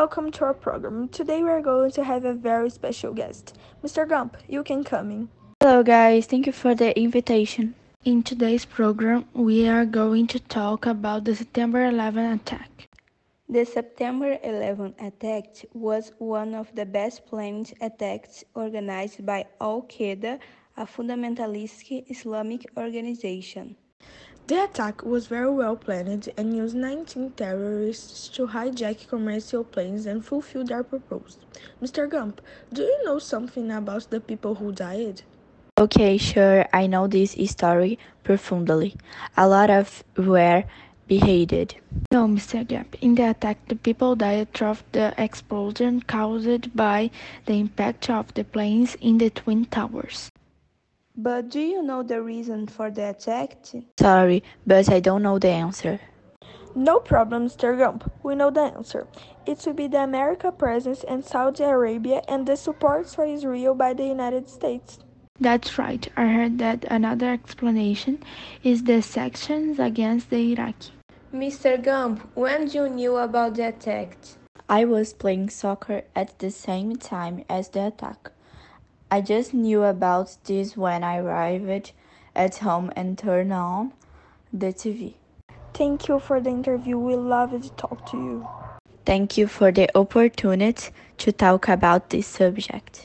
Welcome to our program. Today we are going to have a very special guest. Mr. Gump, you can come in. Hello, guys. Thank you for the invitation. In today's program, we are going to talk about the September 11 attack. The September 11 attack was one of the best planned attacks organized by Al Qaeda, a fundamentalist Islamic organization. The attack was very well planned and used 19 terrorists to hijack commercial planes and fulfill their purpose. Mr. Gump, do you know something about the people who died? Okay, sure, I know this story profoundly. A lot of were beheaded. No, Mr. Gump, in the attack, the people died through the explosion caused by the impact of the planes in the Twin Towers. But do you know the reason for the attack? Sorry, but I don't know the answer. No problem, Mr. Gump. We know the answer. It will be the American presence in Saudi Arabia and the support for Israel by the United States. That's right. I heard that another explanation is the sanctions against the Iraqi. Mr. Gump, when did you knew about the attack? I was playing soccer at the same time as the attack. I just knew about this when I arrived at home and turned on the TV. Thank you for the interview. We loved to talk to you. Thank you for the opportunity to talk about this subject.